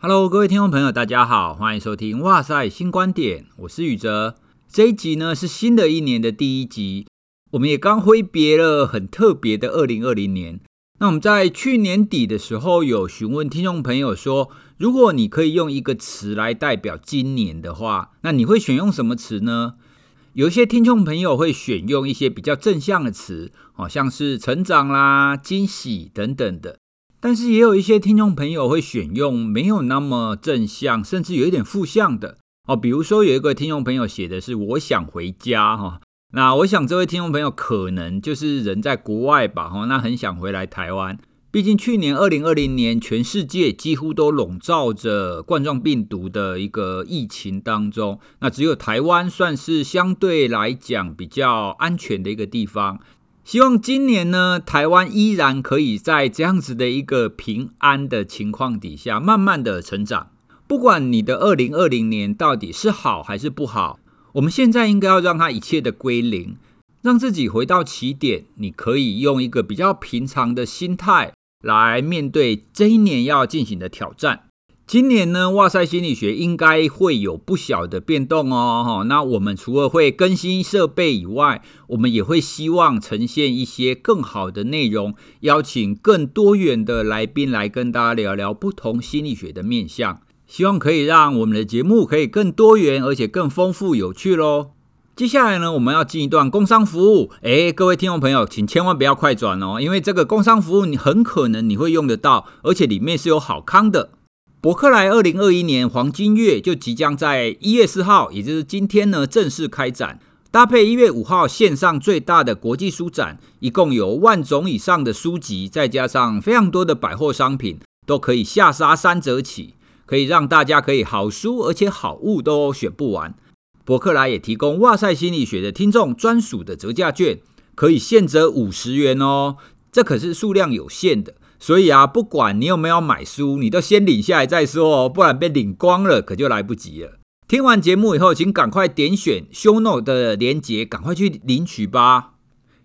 Hello，各位听众朋友，大家好，欢迎收听《哇塞新观点》，我是宇哲。这一集呢是新的一年的第一集，我们也刚挥别了很特别的二零二零年。那我们在去年底的时候有询问听众朋友说，如果你可以用一个词来代表今年的话，那你会选用什么词呢？有一些听众朋友会选用一些比较正向的词，好像是成长啦、惊喜等等的。但是也有一些听众朋友会选用没有那么正向，甚至有一点负向的哦。比如说有一个听众朋友写的是“我想回家”哈，那我想这位听众朋友可能就是人在国外吧哈，那很想回来台湾。毕竟去年二零二零年，全世界几乎都笼罩着冠状病毒的一个疫情当中，那只有台湾算是相对来讲比较安全的一个地方。希望今年呢，台湾依然可以在这样子的一个平安的情况底下，慢慢的成长。不管你的二零二零年到底是好还是不好，我们现在应该要让它一切的归零，让自己回到起点。你可以用一个比较平常的心态来面对这一年要进行的挑战。今年呢，哇塞心理学应该会有不小的变动哦。哈那我们除了会更新设备以外，我们也会希望呈现一些更好的内容，邀请更多元的来宾来跟大家聊聊不同心理学的面向。希望可以让我们的节目可以更多元，而且更丰富有趣喽。接下来呢，我们要进一段工商服务。诶，各位听众朋友，请千万不要快转哦，因为这个工商服务你很可能你会用得到，而且里面是有好康的。博客来二零二一年黄金月就即将在一月四号，也就是今天呢，正式开展，搭配一月五号线上最大的国际书展，一共有万种以上的书籍，再加上非常多的百货商品，都可以下杀三折起，可以让大家可以好书而且好物都选不完。博客来也提供哇塞心理学的听众专属的折价券，可以现折五十元哦，这可是数量有限的。所以啊，不管你有没有买书，你都先领下来再说哦，不然被领光了可就来不及了。听完节目以后，请赶快点选 show note 的连结，赶快去领取吧。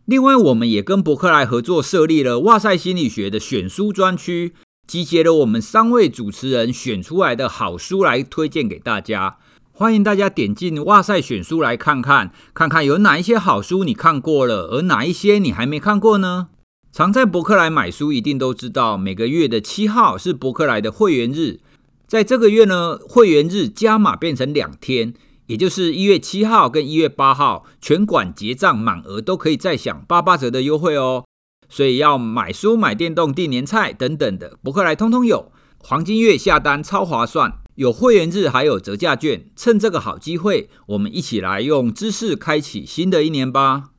另外，我们也跟博客来合作设立了哇塞心理学的选书专区，集结了我们三位主持人选出来的好书来推荐给大家。欢迎大家点进哇塞选书来看看，看看有哪一些好书你看过了，而哪一些你还没看过呢？常在博客来买书，一定都知道每个月的七号是博客来的会员日。在这个月呢，会员日加码变成两天，也就是一月七号跟一月八号，全馆结账满额都可以再享八八折的优惠哦。所以要买书、买电动、订年菜等等的，博客来通通有。黄金月下单超划算，有会员日还有折价券，趁这个好机会，我们一起来用知识开启新的一年吧。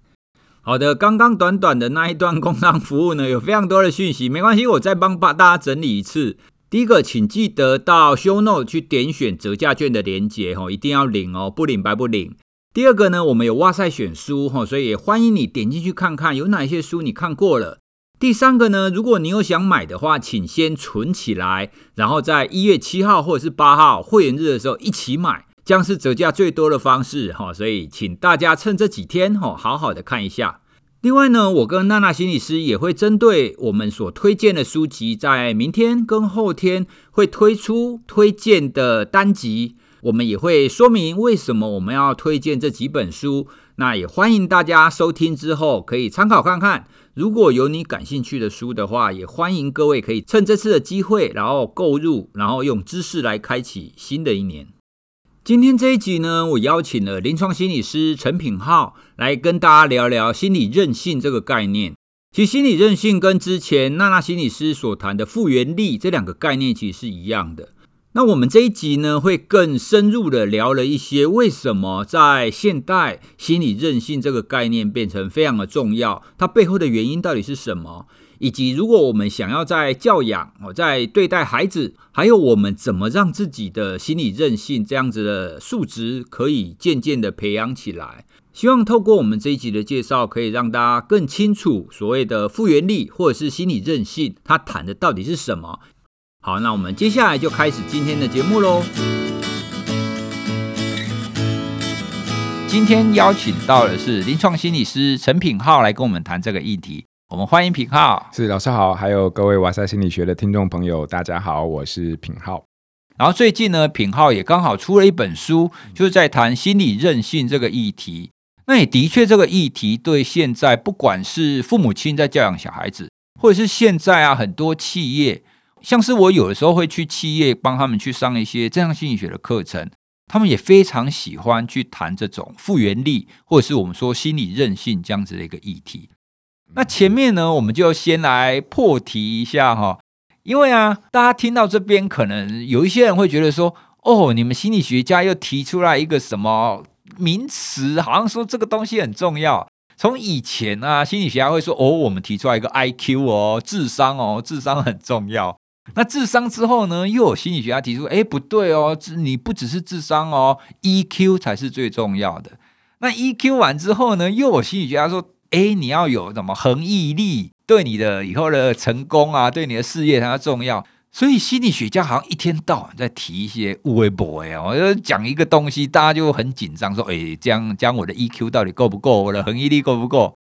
好的，刚刚短短的那一段工商服务呢，有非常多的讯息，没关系，我再帮把大家整理一次。第一个，请记得到 Show Note 去点选折价券的连接，哈，一定要领哦，不领白不领。第二个呢，我们有哇塞选书，哈，所以也欢迎你点进去看看有哪些书你看过了。第三个呢，如果你有想买的话，请先存起来，然后在一月七号或者是八号会员日的时候一起买。将是折价最多的方式哈，所以请大家趁这几天哈，好好的看一下。另外呢，我跟娜娜心理师也会针对我们所推荐的书籍，在明天跟后天会推出推荐的单集，我们也会说明为什么我们要推荐这几本书。那也欢迎大家收听之后可以参考看看，如果有你感兴趣的书的话，也欢迎各位可以趁这次的机会，然后购入，然后用知识来开启新的一年。今天这一集呢，我邀请了临床心理师陈品浩来跟大家聊聊心理韧性这个概念。其实心理韧性跟之前娜娜心理师所谈的复原力这两个概念其实是一样的。那我们这一集呢，会更深入的聊了一些为什么在现代心理韧性这个概念变成非常的重要，它背后的原因到底是什么？以及，如果我们想要在教养、我在对待孩子，还有我们怎么让自己的心理韧性这样子的素质可以渐渐的培养起来，希望透过我们这一集的介绍，可以让大家更清楚所谓的复原力或者是心理韧性，它谈的到底是什么。好，那我们接下来就开始今天的节目喽。今天邀请到的是临床心理师陈品浩来跟我们谈这个议题。我们欢迎品浩，是老师好，还有各位哇塞心理学的听众朋友，大家好，我是品浩。然后最近呢，品浩也刚好出了一本书，就是在谈心理韧性这个议题。那也的确，这个议题对现在不管是父母亲在教养小孩子，或者是现在啊很多企业，像是我有的时候会去企业帮他们去上一些正向心理学的课程，他们也非常喜欢去谈这种复原力，或者是我们说心理韧性这样子的一个议题。那前面呢，我们就先来破题一下哈。因为啊，大家听到这边，可能有一些人会觉得说：“哦，你们心理学家又提出来一个什么名词，好像说这个东西很重要。”从以前啊，心理学家会说：“哦，我们提出来一个 IQ 哦，智商哦，智商很重要。”那智商之后呢，又有心理学家提出：“哎，不对哦，你不只是智商哦，EQ 才是最重要的。”那 EQ 完之后呢，又有心理学家说：“哎，你要有什么恒毅力？”对你的以后的成功啊，对你的事业它重要，所以心理学家好像一天到晚在提一些乌微博呀，我就讲一个东西，大家就很紧张，说：“哎，这样讲我的 EQ 到底够不够？我的恒毅力够不够？”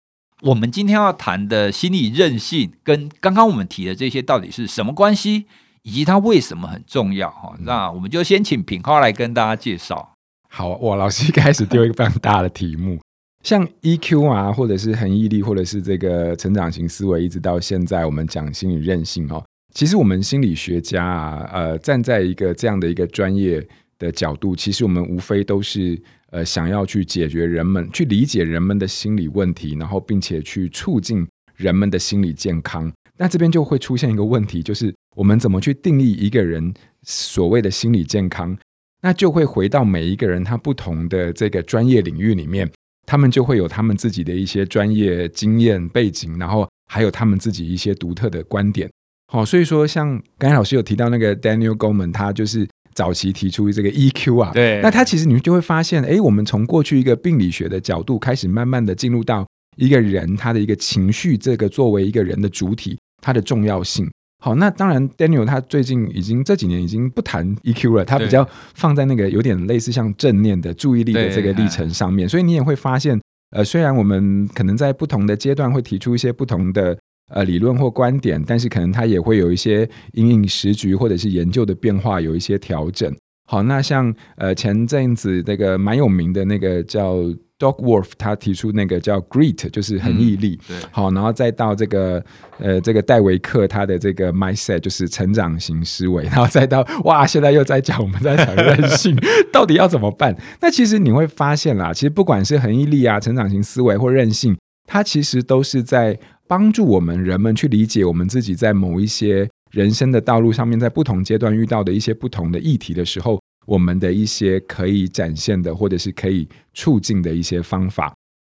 我们今天要谈的心理韧性，跟刚刚我们提的这些到底是什么关系，以及它为什么很重要？哈，那我们就先请品浩来跟大家介绍。好，我老师一开始丢一个非常大的题目。像 EQ 啊，或者是恒毅力，或者是这个成长型思维，一直到现在我们讲心理韧性哦。其实我们心理学家啊，呃，站在一个这样的一个专业的角度，其实我们无非都是呃想要去解决人们，去理解人们的心理问题，然后并且去促进人们的心理健康。那这边就会出现一个问题，就是我们怎么去定义一个人所谓的心理健康？那就会回到每一个人他不同的这个专业领域里面。他们就会有他们自己的一些专业经验背景，然后还有他们自己一些独特的观点。好，所以说像刚才老师有提到那个 Daniel Goleman，他就是早期提出这个 EQ 啊。对。那他其实你就会发现，哎，我们从过去一个病理学的角度开始，慢慢的进入到一个人他的一个情绪，这个作为一个人的主体，它的重要性。好，那当然，Daniel 他最近已经这几年已经不谈 EQ 了，他比较放在那个有点类似像正念的注意力的这个历程上面，所以你也会发现，呃，虽然我们可能在不同的阶段会提出一些不同的呃理论或观点，但是可能他也会有一些因应时局或者是研究的变化有一些调整。好，那像呃前阵子那个蛮有名的那个叫。Doc Wolf 他提出那个叫 Grit，就是恒毅力。嗯、对，好，然后再到这个呃，这个戴维克他的这个 Mindset，就是成长型思维，然后再到哇，现在又在讲我们在讲韧性，到底要怎么办？那其实你会发现啦，其实不管是恒毅力啊、成长型思维或韧性，它其实都是在帮助我们人们去理解我们自己在某一些人生的道路上面，在不同阶段遇到的一些不同的议题的时候。我们的一些可以展现的，或者是可以促进的一些方法。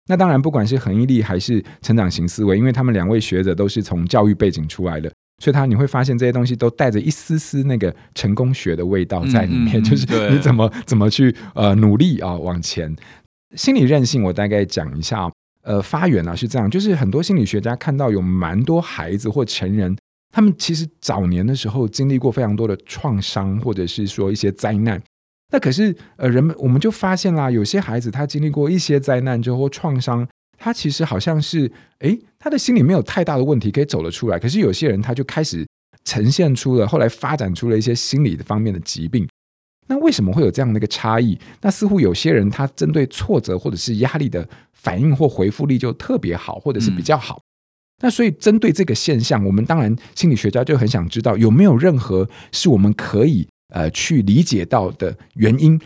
那当然，不管是恒毅力还是成长型思维，因为他们两位学者都是从教育背景出来的，所以他你会发现这些东西都带着一丝丝那个成功学的味道在里面，嗯、就是你怎么怎么去呃努力啊往前。心理韧性，我大概讲一下。呃，发源啊是这样，就是很多心理学家看到有蛮多孩子或成人。他们其实早年的时候经历过非常多的创伤，或者是说一些灾难。那可是呃，人们我们就发现啦，有些孩子他经历过一些灾难之后创伤，他其实好像是诶，他的心里没有太大的问题可以走得出来。可是有些人他就开始呈现出了后来发展出了一些心理的方面的疾病。那为什么会有这样的一个差异？那似乎有些人他针对挫折或者是压力的反应或回复力就特别好，或者是比较好。那所以，针对这个现象，我们当然心理学家就很想知道有没有任何是我们可以呃去理解到的原因。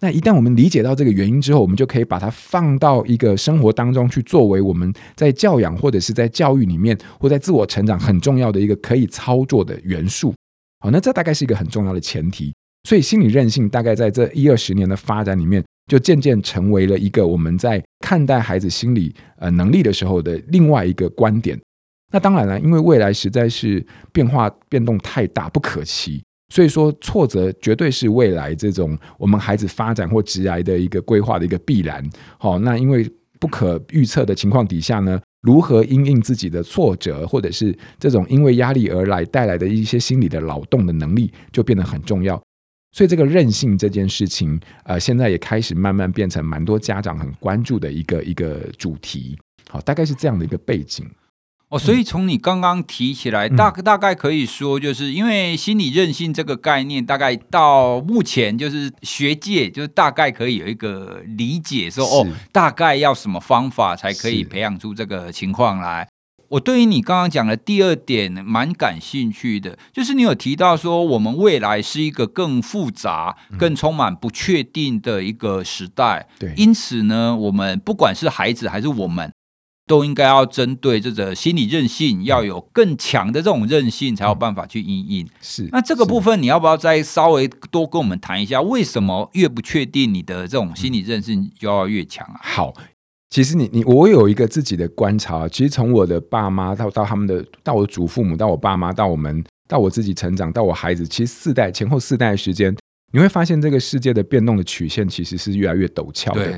那一旦我们理解到这个原因之后，我们就可以把它放到一个生活当中去，作为我们在教养或者是在教育里面或在自我成长很重要的一个可以操作的元素。好，那这大概是一个很重要的前提。所以，心理韧性大概在这一二十年的发展里面。就渐渐成为了一个我们在看待孩子心理呃能力的时候的另外一个观点。那当然了，因为未来实在是变化变动太大，不可期，所以说挫折绝对是未来这种我们孩子发展或职涯的一个规划的一个必然。好，那因为不可预测的情况底下呢，如何因应自己的挫折，或者是这种因为压力而来带来的一些心理的劳动的能力，就变得很重要。所以这个任性这件事情，呃，现在也开始慢慢变成蛮多家长很关注的一个一个主题。好，大概是这样的一个背景。哦，所以从你刚刚提起来，大大概可以说，就是因为心理韧性这个概念，大概到目前就是学界就是大概可以有一个理解说，说哦，大概要什么方法才可以培养出这个情况来。我对于你刚刚讲的第二点蛮感兴趣的，就是你有提到说，我们未来是一个更复杂、更充满不确定的一个时代。对，因此呢，我们不管是孩子还是我们。都应该要针对这个心理韧性，要有更强的这种韧性，才有办法去应应。是，那这个部分你要不要再稍微多跟我们谈一下？为什么越不确定，你的这种心理韧性就要越强啊？好，其实你你我有一个自己的观察，其实从我的爸妈到到他们的，到我的祖父母，到我爸妈，到我们，到我自己成长，到我孩子，其实四代前后四代的时间，你会发现这个世界的变动的曲线其实是越来越陡峭的。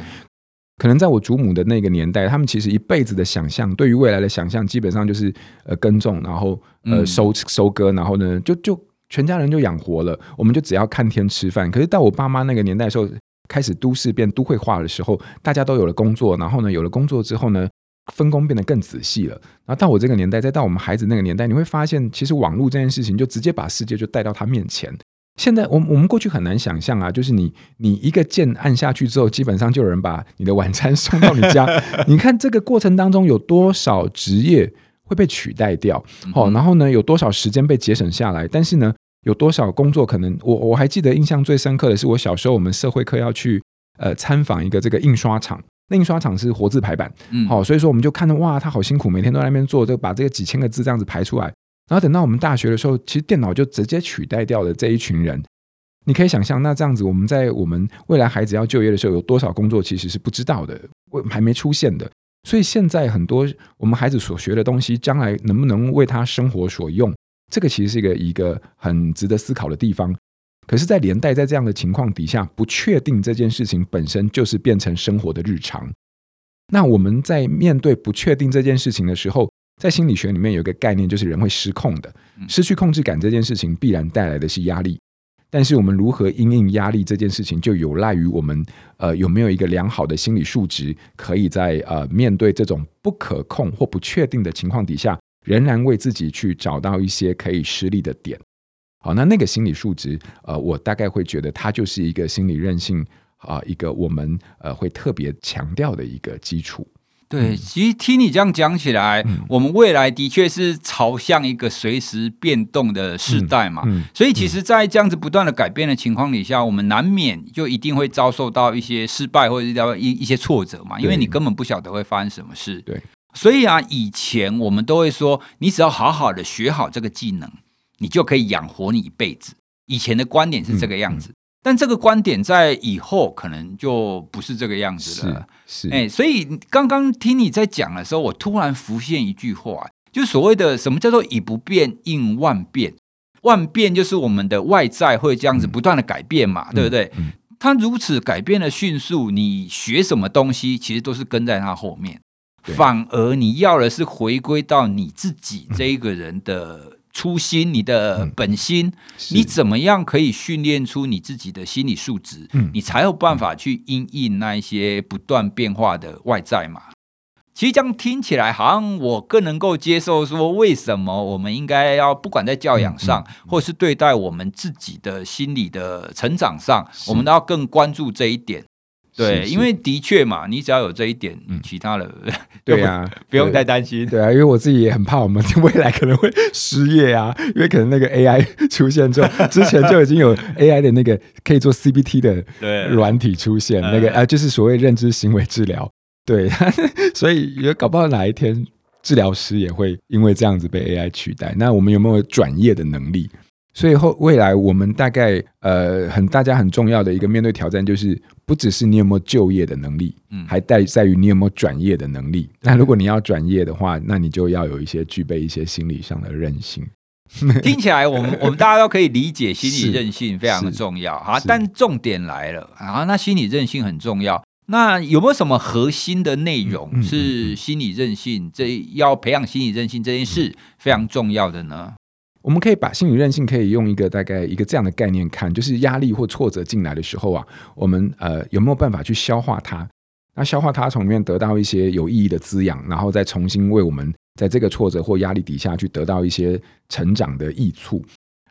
可能在我祖母的那个年代，他们其实一辈子的想象，对于未来的想象，基本上就是呃耕种，然后呃收收割，然后呢就就全家人就养活了，我们就只要看天吃饭。可是到我爸妈那个年代的时候，开始都市变都会化的时候，大家都有了工作，然后呢有了工作之后呢，分工变得更仔细了。然后到我这个年代，再到我们孩子那个年代，你会发现，其实网络这件事情就直接把世界就带到他面前。现在，我我们过去很难想象啊，就是你你一个键按下去之后，基本上就有人把你的晚餐送到你家。你看这个过程当中有多少职业会被取代掉？哦，然后呢，有多少时间被节省下来？但是呢，有多少工作可能？我我还记得印象最深刻的是，我小时候我们社会课要去呃参访一个这个印刷厂，那印刷厂是活字排版，嗯，好，所以说我们就看到哇，他好辛苦，每天都在那边做，就把这个几千个字这样子排出来。然后等到我们大学的时候，其实电脑就直接取代掉了这一群人。你可以想象，那这样子，我们在我们未来孩子要就业的时候，有多少工作其实是不知道的，还没出现的。所以现在很多我们孩子所学的东西，将来能不能为他生活所用，这个其实是一个一个很值得思考的地方。可是，在连带在这样的情况底下，不确定这件事情本身就是变成生活的日常。那我们在面对不确定这件事情的时候，在心理学里面有一个概念，就是人会失控的，失去控制感这件事情必然带来的是压力。但是我们如何因应压力这件事情，就有赖于我们呃有没有一个良好的心理素质，可以在呃面对这种不可控或不确定的情况底下，仍然为自己去找到一些可以施力的点。好，那那个心理数值，呃，我大概会觉得它就是一个心理韧性啊，呃，一个我们呃会特别强调的一个基础。对，其实听你这样讲起来，嗯、我们未来的确是朝向一个随时变动的时代嘛。嗯嗯、所以，其实，在这样子不断的改变的情况底下，我们难免就一定会遭受到一些失败或者是一一些挫折嘛。因为你根本不晓得会发生什么事。对，所以啊，以前我们都会说，你只要好好的学好这个技能，你就可以养活你一辈子。以前的观点是这个样子。嗯嗯但这个观点在以后可能就不是这个样子了，是，哎，所以刚刚听你在讲的时候，我突然浮现一句话，就是所谓的什么叫做以不变应万变，万变就是我们的外在会这样子不断的改变嘛，嗯、对不对？它如此改变的迅速，你学什么东西其实都是跟在它后面，对反而你要的是回归到你自己这一个人的。嗯初心，你的本心，嗯、你怎么样可以训练出你自己的心理素质？嗯、你才有办法去因应那一些不断变化的外在嘛。其实这样听起来，好像我更能够接受说，为什么我们应该要不管在教养上，嗯嗯、或是对待我们自己的心理的成长上，我们都要更关注这一点。对，因为的确嘛，你只要有这一点，嗯、其他的 对啊，不用太担心对。对啊，因为我自己也很怕我们未来可能会失业啊，因为可能那个 AI 出现之后，之前就已经有 AI 的那个可以做 CBT 的软体出现，那个啊，就是所谓认知行为治疗。对，所以也搞不好哪一天治疗师也会因为这样子被 AI 取代。那我们有没有转业的能力？所以后未来我们大概呃很大家很重要的一个面对挑战就是不只是你有没有就业的能力，嗯，还在在于你有没有转业的能力。那如果你要转业的话，那你就要有一些具备一些心理上的韧性。听起来我们我们大家都可以理解心理韧性非常的重要。哈，但重点来了。啊，那心理韧性很重要，那有没有什么核心的内容是心理韧性这要培养心理韧性这件事非常重要的呢？我们可以把心理韧性可以用一个大概一个这样的概念看，就是压力或挫折进来的时候啊，我们呃有没有办法去消化它？那消化它，从里面得到一些有意义的滋养，然后再重新为我们在这个挫折或压力底下去得到一些成长的益处，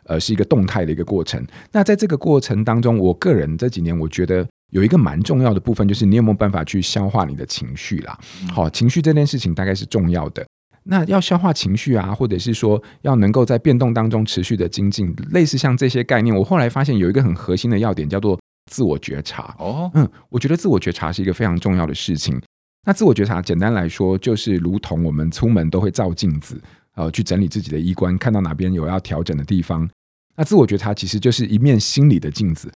呃，是一个动态的一个过程。那在这个过程当中，我个人这几年我觉得有一个蛮重要的部分，就是你有没有办法去消化你的情绪啦？好，情绪这件事情大概是重要的。那要消化情绪啊，或者是说要能够在变动当中持续的精进，类似像这些概念，我后来发现有一个很核心的要点，叫做自我觉察。哦，嗯，我觉得自我觉察是一个非常重要的事情。那自我觉察，简单来说，就是如同我们出门都会照镜子，呃，去整理自己的衣冠，看到哪边有要调整的地方。那自我觉察其实就是一面心理的镜子，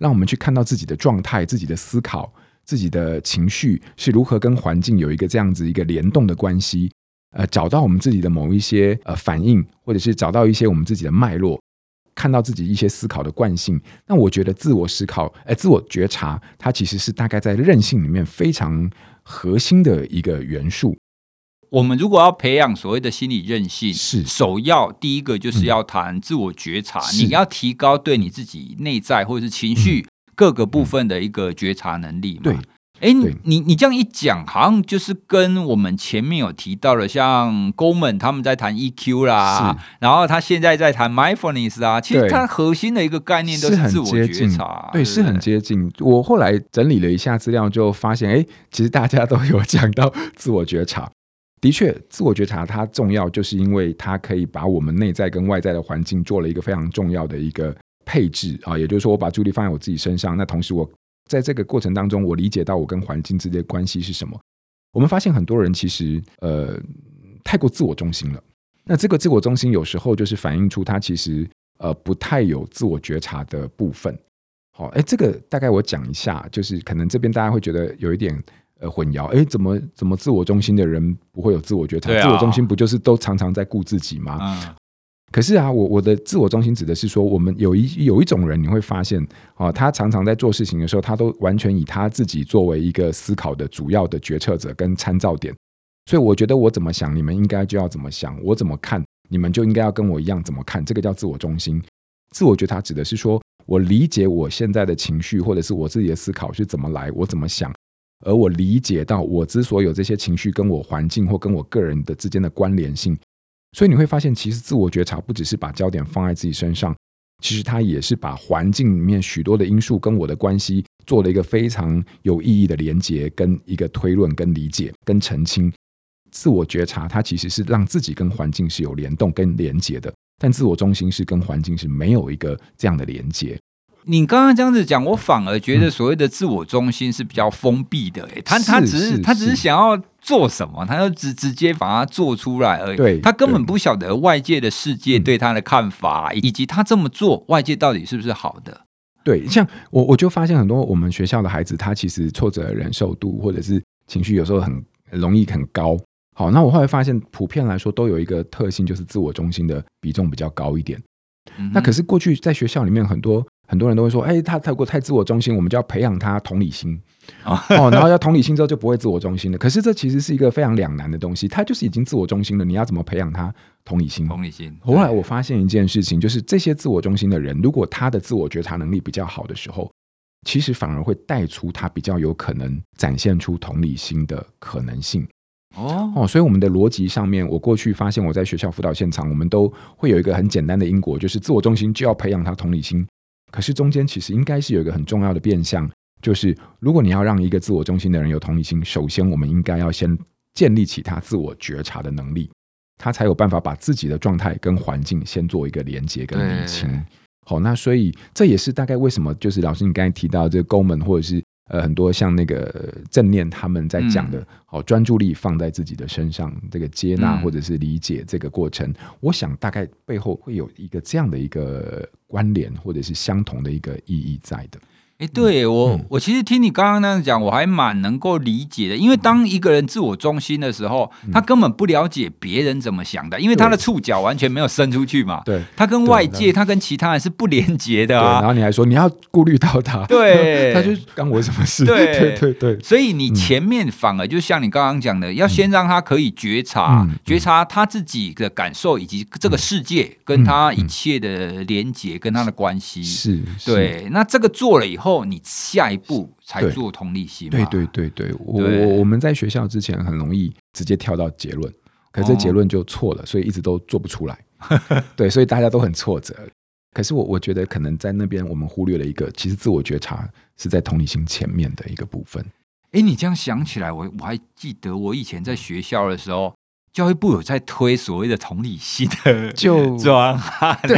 让我们去看到自己的状态、自己的思考、自己的情绪是如何跟环境有一个这样子一个联动的关系。呃，找到我们自己的某一些呃反应，或者是找到一些我们自己的脉络，看到自己一些思考的惯性。那我觉得自我思考，呃，自我觉察，它其实是大概在韧性里面非常核心的一个元素。我们如果要培养所谓的心理韧性，是首要第一个就是要谈自我觉察，嗯、你要提高对你自己内在或者是情绪各个部分的一个觉察能力嘛。对。哎，你你你这样一讲，好像就是跟我们前面有提到的，像 Goleman 他们在谈 EQ 啦，然后他现在在谈 Mindfulness 啊，其实它核心的一个概念都是自我觉察，对，是很接近。我后来整理了一下资料，就发现，哎，其实大家都有讲到自我觉察。的确，自我觉察它重要，就是因为它可以把我们内在跟外在的环境做了一个非常重要的一个配置啊，也就是说，我把注意力放在我自己身上，那同时我。在这个过程当中，我理解到我跟环境之间的关系是什么。我们发现很多人其实呃太过自我中心了。那这个自我中心有时候就是反映出他其实呃不太有自我觉察的部分。好，哎，这个大概我讲一下，就是可能这边大家会觉得有一点呃混淆。哎，怎么怎么自我中心的人不会有自我觉察？自我中心不就是都常常在顾自己吗？嗯可是啊，我我的自我中心指的是说，我们有一有一种人，你会发现啊，他常常在做事情的时候，他都完全以他自己作为一个思考的主要的决策者跟参照点。所以我觉得我怎么想，你们应该就要怎么想；我怎么看，你们就应该要跟我一样怎么看。这个叫自我中心。自我觉察指的是说，我理解我现在的情绪或者是我自己的思考是怎么来，我怎么想，而我理解到我之所以有这些情绪，跟我环境或跟我个人的之间的关联性。所以你会发现，其实自我觉察不只是把焦点放在自己身上，其实它也是把环境里面许多的因素跟我的关系做了一个非常有意义的连接，跟一个推论、跟理解、跟澄清。自我觉察它其实是让自己跟环境是有联动跟连接的，但自我中心是跟环境是没有一个这样的连接。你刚刚这样子讲，我反而觉得所谓的自我中心是比较封闭的。哎，他他只是他只是想要做什么，他就直直接把它做出来而已。对，他根本不晓得外界的世界对他的看法，以及他这么做外界到底是不是好的。对，像我我就发现很多我们学校的孩子，他其实挫折忍受度或者是情绪有时候很容易很高。好，那我后来发现，普遍来说都有一个特性，就是自我中心的比重比较高一点。嗯、那可是过去在学校里面很多。很多人都会说：“哎，他太过太自我中心，我们就要培养他同理心 哦，然后要同理心之后就不会自我中心了。可是这其实是一个非常两难的东西，他就是已经自我中心了，你要怎么培养他同理心？同理心。后来我发现一件事情，就是这些自我中心的人，如果他的自我觉察能力比较好的时候，其实反而会带出他比较有可能展现出同理心的可能性。哦哦，所以我们的逻辑上面，我过去发现我在学校辅导现场，我们都会有一个很简单的因果，就是自我中心就要培养他同理心。”可是中间其实应该是有一个很重要的变相，就是如果你要让一个自我中心的人有同理心，首先我们应该要先建立起他自我觉察的能力，他才有办法把自己的状态跟环境先做一个连接跟理清。好，那所以这也是大概为什么，就是老师你刚才提到这个 Goleman 或者是呃很多像那个正念他们在讲的，好专注力放在自己的身上，这个接纳或者是理解这个过程，我想大概背后会有一个这样的一个。关联或者是相同的一个意义在的。哎，对我，嗯、我其实听你刚刚那样讲，我还蛮能够理解的。因为当一个人自我中心的时候，嗯、他根本不了解别人怎么想的，因为他的触角完全没有伸出去嘛。对，他跟外界，他跟其他人是不连接的啊。然后你还说你要顾虑到他，对，他就干我什么事？对对对，对对，所以你前面反而就像你刚刚讲的，嗯、要先让他可以觉察，嗯、觉察他自己的感受，以及这个世界跟他一切的连接，跟他的关系。是，对。那这个做了以后，你下。一步才做同理心，对对对对，我我我们在学校之前很容易直接跳到结论，可是这结论就错了，所以一直都做不出来。对，所以大家都很挫折。可是我我觉得可能在那边我们忽略了一个，其实自我觉察是在同理心前面的一个部分。哎，你这样想起来，我我还记得我以前在学校的时候，教育部有在推所谓的同理心的就专案，对，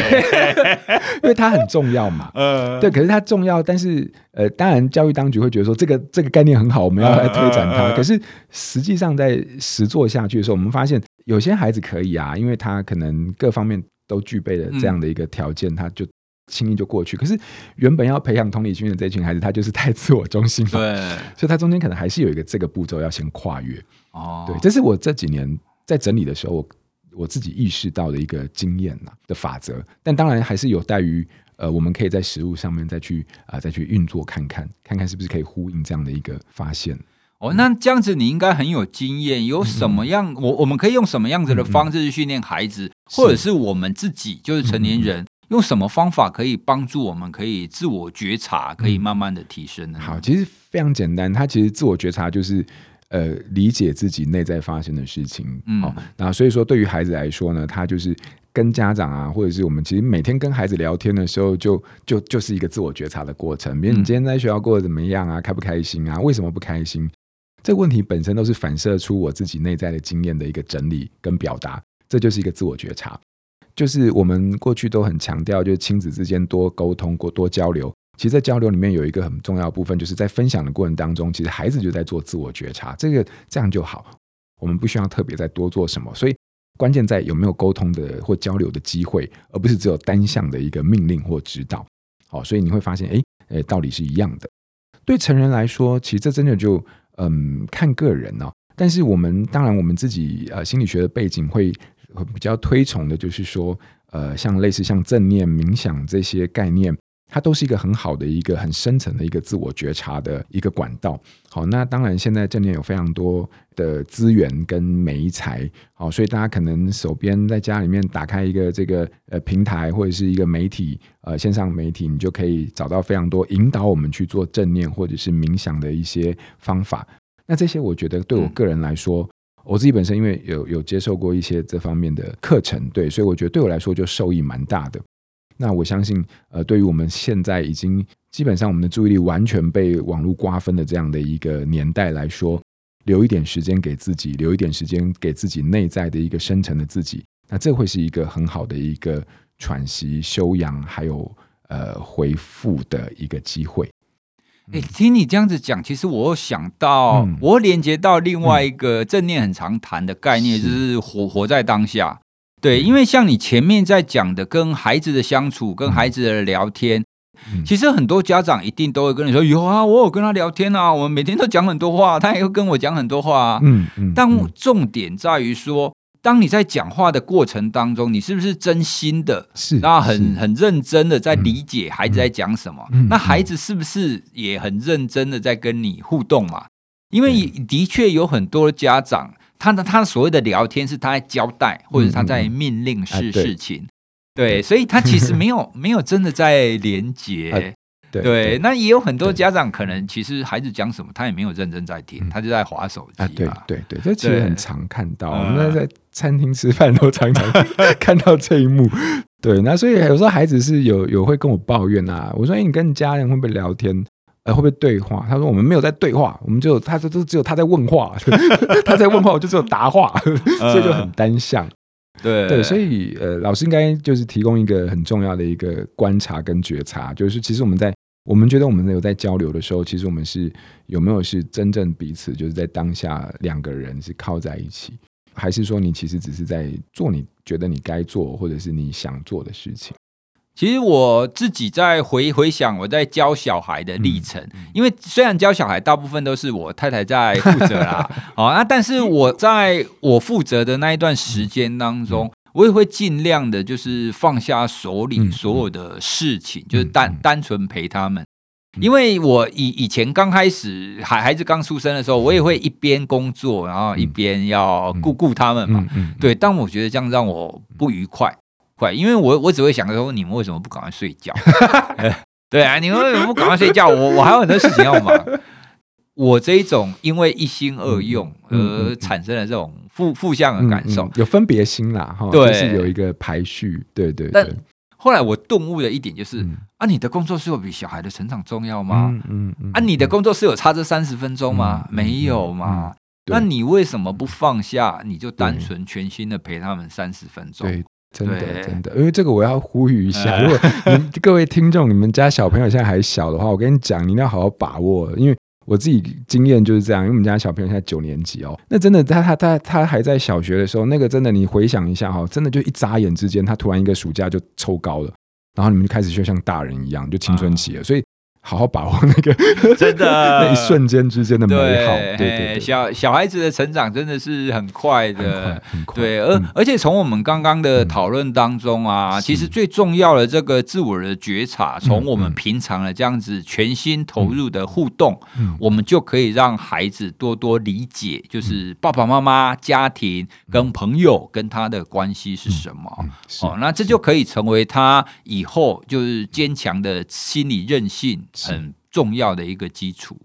因为它很重要嘛。呃，对，可是它重要，但是呃，当然教育当局会觉得说这个这个概念很好，我们要来推展它。呃、可是实际上在实做下去的时候，我们发现有些孩子可以啊，因为他可能各方面都具备了这样的一个条件，嗯、他就。轻易就过去，可是原本要培养同理心的这群孩子，他就是太自我中心了，对，所以他中间可能还是有一个这个步骤要先跨越。哦，对，这是我这几年在整理的时候，我我自己意识到的一个经验的法则。但当然还是有待于呃，我们可以在实物上面再去啊、呃，再去运作看看，看看是不是可以呼应这样的一个发现。哦，那这样子你应该很有经验，有什么样、嗯、我我们可以用什么样子的方式去训练孩子，嗯、或者是我们自己就是成年人。嗯用什么方法可以帮助我们，可以自我觉察，可以慢慢的提升呢？好，其实非常简单，它其实自我觉察就是呃理解自己内在发生的事情。嗯，好，那所以说对于孩子来说呢，他就是跟家长啊，或者是我们其实每天跟孩子聊天的时候就，就就就是一个自我觉察的过程。比如你今天在学校过得怎么样啊？开不开心啊？为什么不开心？这个问题本身都是反射出我自己内在的经验的一个整理跟表达，这就是一个自我觉察。就是我们过去都很强调，就是亲子之间多沟通、过多交流。其实，在交流里面有一个很重要的部分，就是在分享的过程当中，其实孩子就在做自我觉察。这个这样就好，我们不需要特别再多做什么。所以，关键在有没有沟通的或交流的机会，而不是只有单向的一个命令或指导。好，所以你会发现，哎，诶，道理是一样的。对成人来说，其实这真的就嗯看个人哦。但是我们当然，我们自己呃心理学的背景会。比较推崇的就是说，呃，像类似像正念、冥想这些概念，它都是一个很好的一个很深层的一个自我觉察的一个管道。好，那当然现在正念有非常多的资源跟媒材，好，所以大家可能手边在家里面打开一个这个呃平台或者是一个媒体呃线上媒体，你就可以找到非常多引导我们去做正念或者是冥想的一些方法。那这些我觉得对我个人来说。我自己本身因为有有接受过一些这方面的课程，对，所以我觉得对我来说就受益蛮大的。那我相信，呃，对于我们现在已经基本上我们的注意力完全被网络瓜分的这样的一个年代来说，留一点时间给自己，留一点时间给自己内在的一个深层的自己，那这会是一个很好的一个喘息、修养，还有呃恢复的一个机会。哎，听你这样子讲，其实我又想到，嗯、我连接到另外一个正念很常谈的概念，就是活活在当下。对，因为像你前面在讲的，跟孩子的相处，跟孩子的聊天，嗯、其实很多家长一定都会跟你说：“有啊，我有跟他聊天啊，我们每天都讲很多话，他也会跟我讲很多话啊。”嗯嗯。但重点在于说。当你在讲话的过程当中，你是不是真心的？是，那很很认真的在理解孩子在讲什么？那孩子是不是也很认真的在跟你互动嘛？因为的确有很多家长，他的他所谓的聊天是他在交代，或者他在命令式事情，嗯嗯啊、对，对，所以他其实没有 没有真的在连接。对，对，那也有很多家长可能其实孩子讲什么，他也没有认真在听，他就在划手机。啊，对对对，这其实很常看到，我们在餐厅吃饭都常常 看到这一幕。对，那所以有时候孩子是有有会跟我抱怨啊，我说：“哎，你跟你家人会不会聊天？呃，会不会对话？”他说：“我们没有在对话，我们就他说都只有他在问话，他在问话，我就只有答话，所以就很单向。”对对，所以呃，老师应该就是提供一个很重要的一个观察跟觉察，就是其实我们在。我们觉得我们有在交流的时候，其实我们是有没有是真正彼此就是在当下两个人是靠在一起，还是说你其实只是在做你觉得你该做或者是你想做的事情？其实我自己在回回想我在教小孩的历程，嗯、因为虽然教小孩大部分都是我太太在负责啦，好 那但是我在我负责的那一段时间当中。我也会尽量的，就是放下手里所有的事情，嗯、就是单、嗯、单纯陪他们。因为我以以前刚开始孩孩子刚出生的时候，我也会一边工作，然后一边要顾顾他们嘛。对，但我觉得这样让我不愉快，快，因为我我只会想说，你们为什么不赶快睡觉？对啊，你们为什么不赶快睡觉？我我还有很多事情要忙。我这一种因为一心二用而产生了这种负负向的感受，嗯嗯嗯、有分别心啦，哈，对，就是有一个排序，对对对。后来我顿悟的一点就是，嗯、啊，你的工作是有比小孩的成长重要吗？嗯嗯，嗯啊，你的工作是有差这三十分钟吗？嗯、没有嘛。那你为什么不放下？你就单纯全心的陪他们三十分钟？对，真的真的，因为这个我要呼吁一下，如果你各位听众，你们家小朋友现在还小的话，我跟你讲，你一定要好好把握，因为。我自己经验就是这样，因为我们家小朋友现在九年级哦，那真的他他他他还在小学的时候，那个真的你回想一下哈，真的就一眨眼之间，他突然一个暑假就抽高了，然后你们就开始就像大人一样，就青春期了，所以。好好把握那个 真的。那一瞬间之间的美好，对对对，小小孩子的成长真的是很快的，很快，对，而而且从我们刚刚的讨论当中啊，其实最重要的这个自我的觉察，从我们平常的这样子全心投入的互动，我们就可以让孩子多多理解，就是爸爸妈妈、家庭跟朋友跟他的关系是什么，哦，那这就可以成为他以后就是坚强的心理韧性。很重要的一个基础，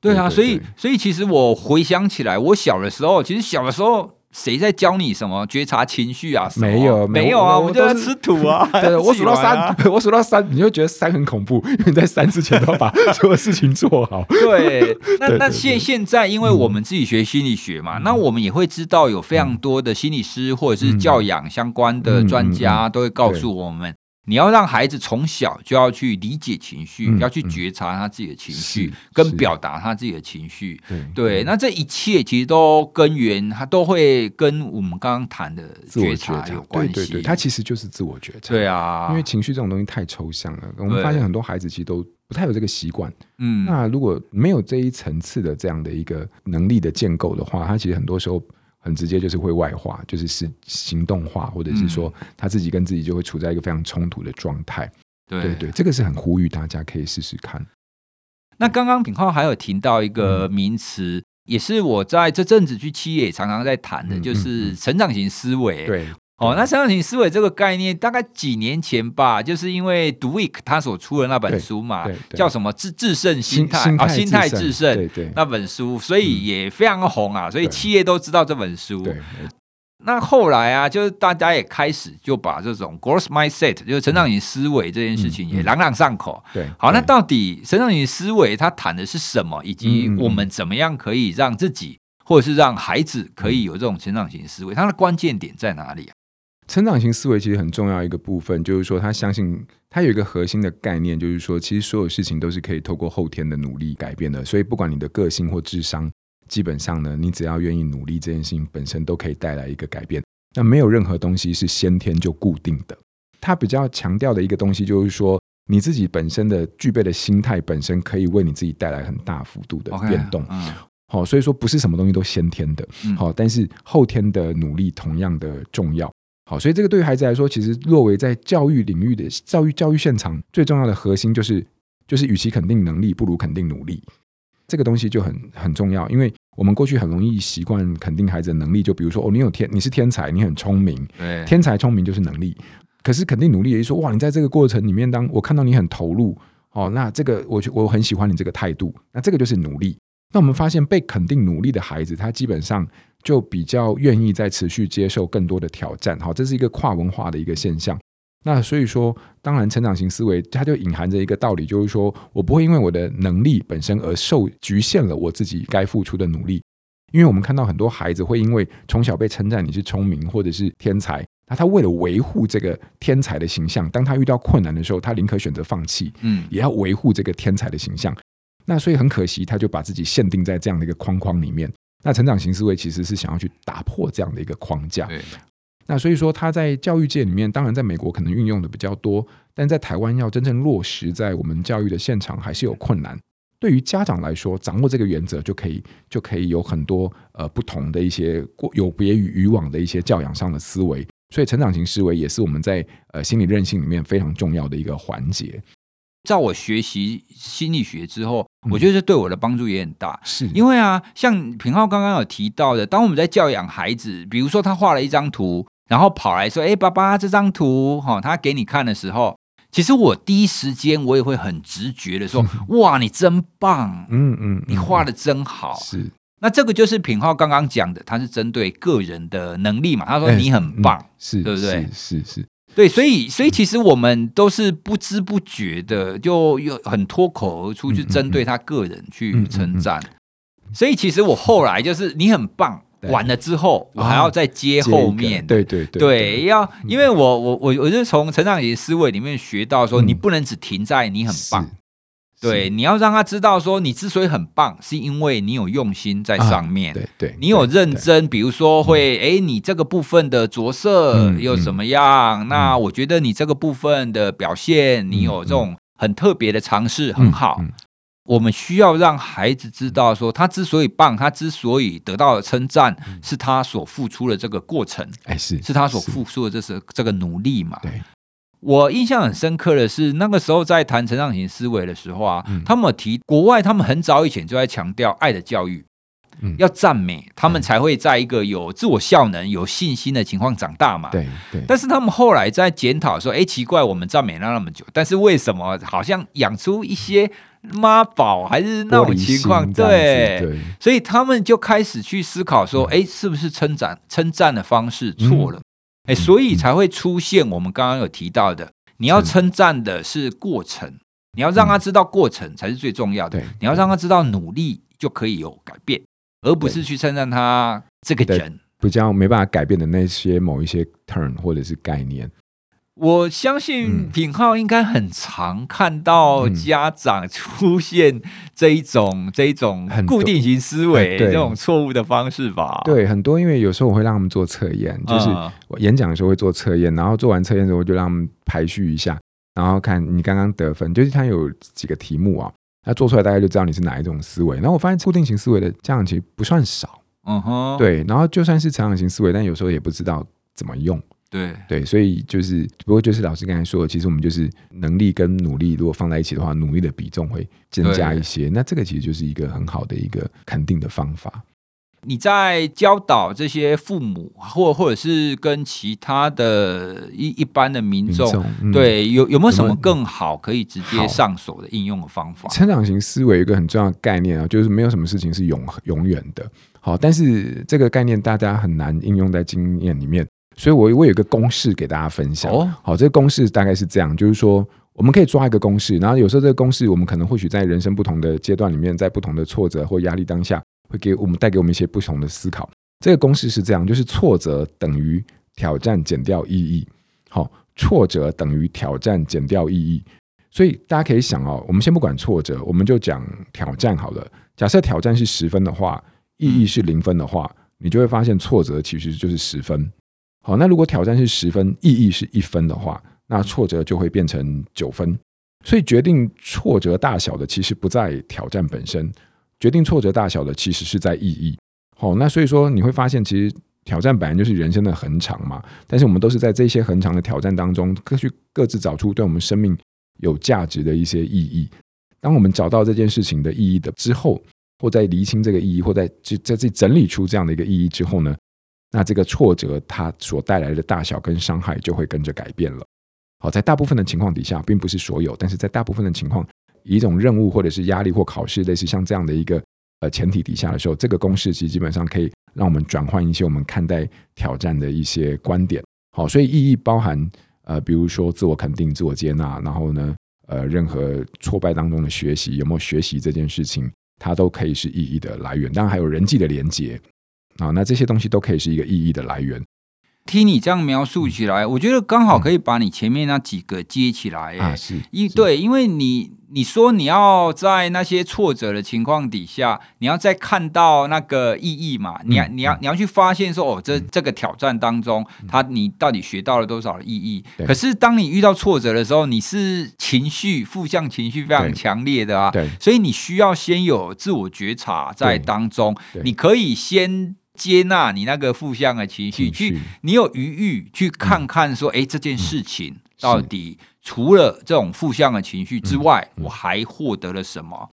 对啊，所以所以其实我回想起来，我小的时候，其实小的时候，谁在教你什么觉察情绪啊？没有，没有啊，我们就在吃土啊。对，我数到三，我数到三，你就觉得三很恐怖，因为你在三之前都要把 所有事情做好。对，那那现现在，因为我们自己学心理学嘛，那我们也会知道有非常多的心理师或者是教养相关的专家都会告诉我们。你要让孩子从小就要去理解情绪，嗯、要去觉察他自己的情绪，跟表达他自己的情绪。对，那这一切其实都根源，他都会跟我们刚刚谈的觉察有关系。对对对，他其实就是自我觉察。对啊，因为情绪这种东西太抽象了，我们发现很多孩子其实都不太有这个习惯。嗯，那如果没有这一层次的这样的一个能力的建构的话，他其实很多时候。很直接就是会外化，就是是行动化，或者是说他自己跟自己就会处在一个非常冲突的状态。对对对，这个是很呼吁大家可以试试看。那刚刚品浩还有提到一个名词，嗯、也是我在这阵子去企业也常常在谈的，就是成长型思维。对。哦，那成长型思维这个概念，大概几年前吧，就是因为 Dweck 他所出的那本书嘛，叫什么“自制胜心态”啊，心态制胜，对对，那本书，所以也非常红啊，所以企业都知道这本书。那后来啊，就是大家也开始就把这种 growth mindset，就是成长型思维这件事情也朗朗上口。对，好，那到底成长型思维它谈的是什么，以及我们怎么样可以让自己或者是让孩子可以有这种成长型思维，它的关键点在哪里啊？成长型思维其实很重要一个部分，就是说他相信他有一个核心的概念，就是说其实所有事情都是可以透过后天的努力改变的。所以不管你的个性或智商，基本上呢，你只要愿意努力，这件事情本身都可以带来一个改变。那没有任何东西是先天就固定的。他比较强调的一个东西就是说，你自己本身的具备的心态本身可以为你自己带来很大幅度的变动。好，所以说不是什么东西都先天的。好，但是后天的努力同样的重要。好，所以这个对于孩子来说，其实若为在教育领域的教育教育现场最重要的核心，就是就是与其肯定能力，不如肯定努力。这个东西就很很重要，因为我们过去很容易习惯肯定孩子的能力，就比如说哦，你有天，你是天才，你很聪明，天才聪明就是能力。可是肯定努力也就是说，哇，你在这个过程里面，当我看到你很投入，哦，那这个我我很喜欢你这个态度，那这个就是努力。那我们发现被肯定努力的孩子，他基本上。就比较愿意在持续接受更多的挑战，好，这是一个跨文化的一个现象。那所以说，当然成长型思维它就隐含着一个道理，就是说我不会因为我的能力本身而受局限了我自己该付出的努力。因为我们看到很多孩子会因为从小被称赞你是聪明或者是天才，那他为了维护这个天才的形象，当他遇到困难的时候，他宁可选择放弃，嗯，也要维护这个天才的形象。那所以很可惜，他就把自己限定在这样的一个框框里面。那成长型思维其实是想要去打破这样的一个框架。对。那所以说他在教育界里面，当然在美国可能运用的比较多，但在台湾要真正落实在我们教育的现场还是有困难。对于家长来说，掌握这个原则就可以就可以有很多呃不同的一些过有别于以往的一些教养上的思维。所以成长型思维也是我们在呃心理韧性里面非常重要的一个环节。在我学习心理学之后，我觉得这对我的帮助也很大。是因为啊，像平浩刚刚有提到的，当我们在教养孩子，比如说他画了一张图，然后跑来说：“哎，爸爸，这张图哈，他给你看的时候，其实我第一时间我也会很直觉的说：“哇，你真棒！嗯嗯，你画的真好。”是。那这个就是品浩刚刚讲的，他是针对个人的能力嘛？他说你很棒，是对不对？是是，是，对，所以所以其实我们都是不知不觉的，就有很脱口而出去针对他个人去称赞。所以其实我后来就是你很棒，完了之后我还要再接后面，哦、对对对，对，要因为我我我我是从成长型思维里面学到说，你不能只停在你很棒。对，你要让他知道说，你之所以很棒，是因为你有用心在上面。啊、对对，你有认真，比如说会，哎、嗯，你这个部分的着色又怎么样？嗯、那我觉得你这个部分的表现，嗯、你有这种很特别的尝试，嗯、很好。嗯、我们需要让孩子知道说，他之所以棒，他之所以得到称赞，嗯、是他所付出的这个过程。哎，是，是他所付出的这是这个努力嘛？对。我印象很深刻的是，那个时候在谈成长型思维的时候啊，嗯、他们提国外，他们很早以前就在强调爱的教育，嗯、要赞美他们才会在一个有自我效能、有信心的情况长大嘛。对对。但是他们后来在检讨说，哎，奇怪，我们赞美了那么久，但是为什么好像养出一些妈宝还是那种情况？对对。所以他们就开始去思考说，哎、嗯，是不是称赞称赞的方式错了？嗯哎，所以才会出现我们刚刚有提到的，你要称赞的是过程，你要让他知道过程才是最重要的。你要让他知道努力就可以有改变，而不是去称赞他这个人比较没办法改变的那些某一些 turn 或者是概念。我相信品浩应该很常看到家长出现这一种、嗯、这一种固定型思维这种错误的方式吧？对，很多，因为有时候我会让他们做测验，就是我演讲的时候会做测验，然后做完测验之后就让他们排序一下，然后看你刚刚得分，就是他有几个题目啊，那做出来大概就知道你是哪一种思维。然后我发现固定型思维的家长其实不算少，嗯哼，对，然后就算是成长型思维，但有时候也不知道怎么用。对对，所以就是，不过就是老师刚才说的，其实我们就是能力跟努力如果放在一起的话，努力的比重会增加一些。那这个其实就是一个很好的一个肯定的方法。你在教导这些父母，或或者是跟其他的一一般的民众，民众嗯、对，有有没有什么更好可以直接上手的应用的方法？成长型思维有一个很重要的概念啊，就是没有什么事情是永永远的。好，但是这个概念大家很难应用在经验里面。所以我，我我有一个公式给大家分享。哦，好，这个公式大概是这样，就是说，我们可以抓一个公式，然后有时候这个公式，我们可能或许在人生不同的阶段里面，在不同的挫折或压力当下，会给我们带给我们一些不同的思考。这个公式是这样，就是挫折等于挑战减掉意义。好，挫折等于挑战减掉意义。所以大家可以想哦，我们先不管挫折，我们就讲挑战好了。假设挑战是十分的话，意义是零分的话，你就会发现挫折其实就是十分。好，那如果挑战是十分，意义是一分的话，那挫折就会变成九分。所以决定挫折大小的其实不在挑战本身，决定挫折大小的其实是在意义。好，那所以说你会发现，其实挑战本来就是人生的恒长嘛。但是我们都是在这些恒长的挑战当中，各去各自找出对我们生命有价值的一些意义。当我们找到这件事情的意义的之后，或在厘清这个意义，或在在在这整理出这样的一个意义之后呢，那这个挫折它所带来的大小跟伤害就会跟着改变了。好，在大部分的情况底下，并不是所有，但是在大部分的情况，以一种任务或者是压力或考试，类似像这样的一个呃前提底下的时候，这个公式其实基本上可以让我们转换一些我们看待挑战的一些观点。好，所以意义包含呃，比如说自我肯定、自我接纳，然后呢，呃，任何挫败当中的学习，有没有学习这件事情，它都可以是意义的来源。当然还有人际的连接。啊，那这些东西都可以是一个意义的来源。听你这样描述起来，我觉得刚好可以把你前面那几个接起来。啊，是，一对，因为你你说你要在那些挫折的情况底下，你要再看到那个意义嘛？你要你要你要去发现说，哦，这这个挑战当中，他你到底学到了多少的意义？可是当你遇到挫折的时候，你是情绪负向情绪非常强烈的啊，对，所以你需要先有自我觉察在当中，你可以先。接纳你那个负向的情绪，去你有余裕去看看说，哎，这件事情到底除了这种负向的情绪之外，我还获得了什么？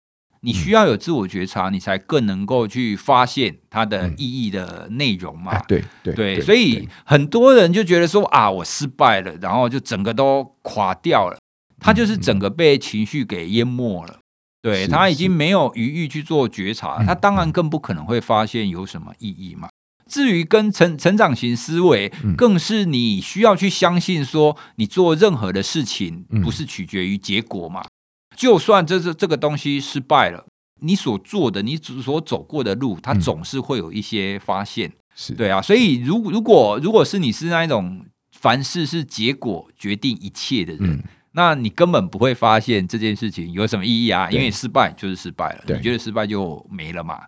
你需要有自我觉察，你才更能够去发现它的意义的内容嘛？对对对，所以很多人就觉得说啊，我失败了，然后就整个都垮掉了。他就是整个被情绪给淹没了。对，他已经没有余裕去做觉察，他当然更不可能会发现有什么意义嘛。至于跟成成长型思维，更是你需要去相信说，你做任何的事情不是取决于结果嘛。就算这这这个东西失败了，你所做的、你所走过的路，它总是会有一些发现。是对啊，所以如如果如果是你是那一种凡事是结果决定一切的人。那你根本不会发现这件事情有什么意义啊，因为失败就是失败了，你觉得失败就没了嘛。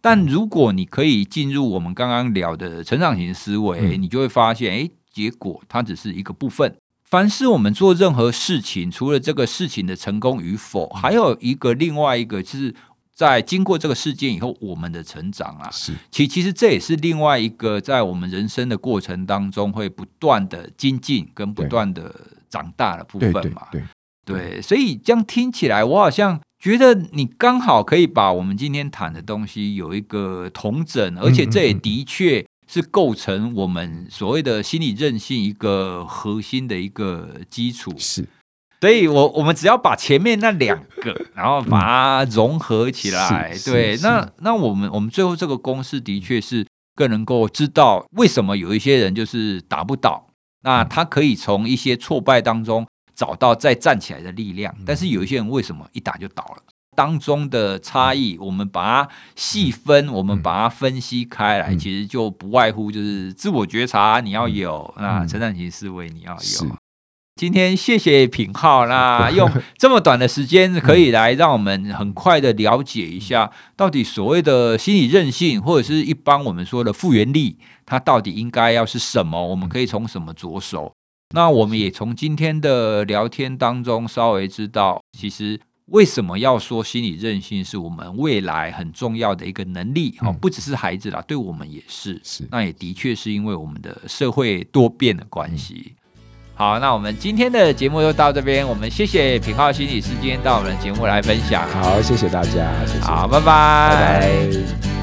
但如果你可以进入我们刚刚聊的成长型思维，你就会发现，哎，结果它只是一个部分。凡是我们做任何事情，除了这个事情的成功与否，还有一个另外一个，就是在经过这个事件以后，我们的成长啊，是其其实这也是另外一个在我们人生的过程当中会不断的精进跟不断的。长大的部分嘛，对，对，所以这样听起来，我好像觉得你刚好可以把我们今天谈的东西有一个同整，而且这也的确是构成我们所谓的心理韧性一个核心的一个基础。是，所以我我们只要把前面那两个，然后把它融合起来，对，那那我们我们最后这个公式的确是更能够知道为什么有一些人就是打不倒。那他可以从一些挫败当中找到再站起来的力量，但是有一些人为什么一打就倒了？当中的差异，我们把它细分，我们把它分析开来，其实就不外乎就是自我觉察你要有，那成长型思维你要有。今天谢谢品浩，那用这么短的时间可以来让我们很快的了解一下，到底所谓的心理韧性，或者是。一般我们说的复原力，它到底应该要是什么？我们可以从什么着手？那我们也从今天的聊天当中稍微知道，其实为什么要说心理韧性是我们未来很重要的一个能力？哦，不只是孩子啦，对我们也是。是，那也的确是因为我们的社会多变的关系。好，那我们今天的节目就到这边。我们谢谢品浩心理师今天到我们的节目来分享。好，谢谢大家，谢谢。好，拜拜。拜拜。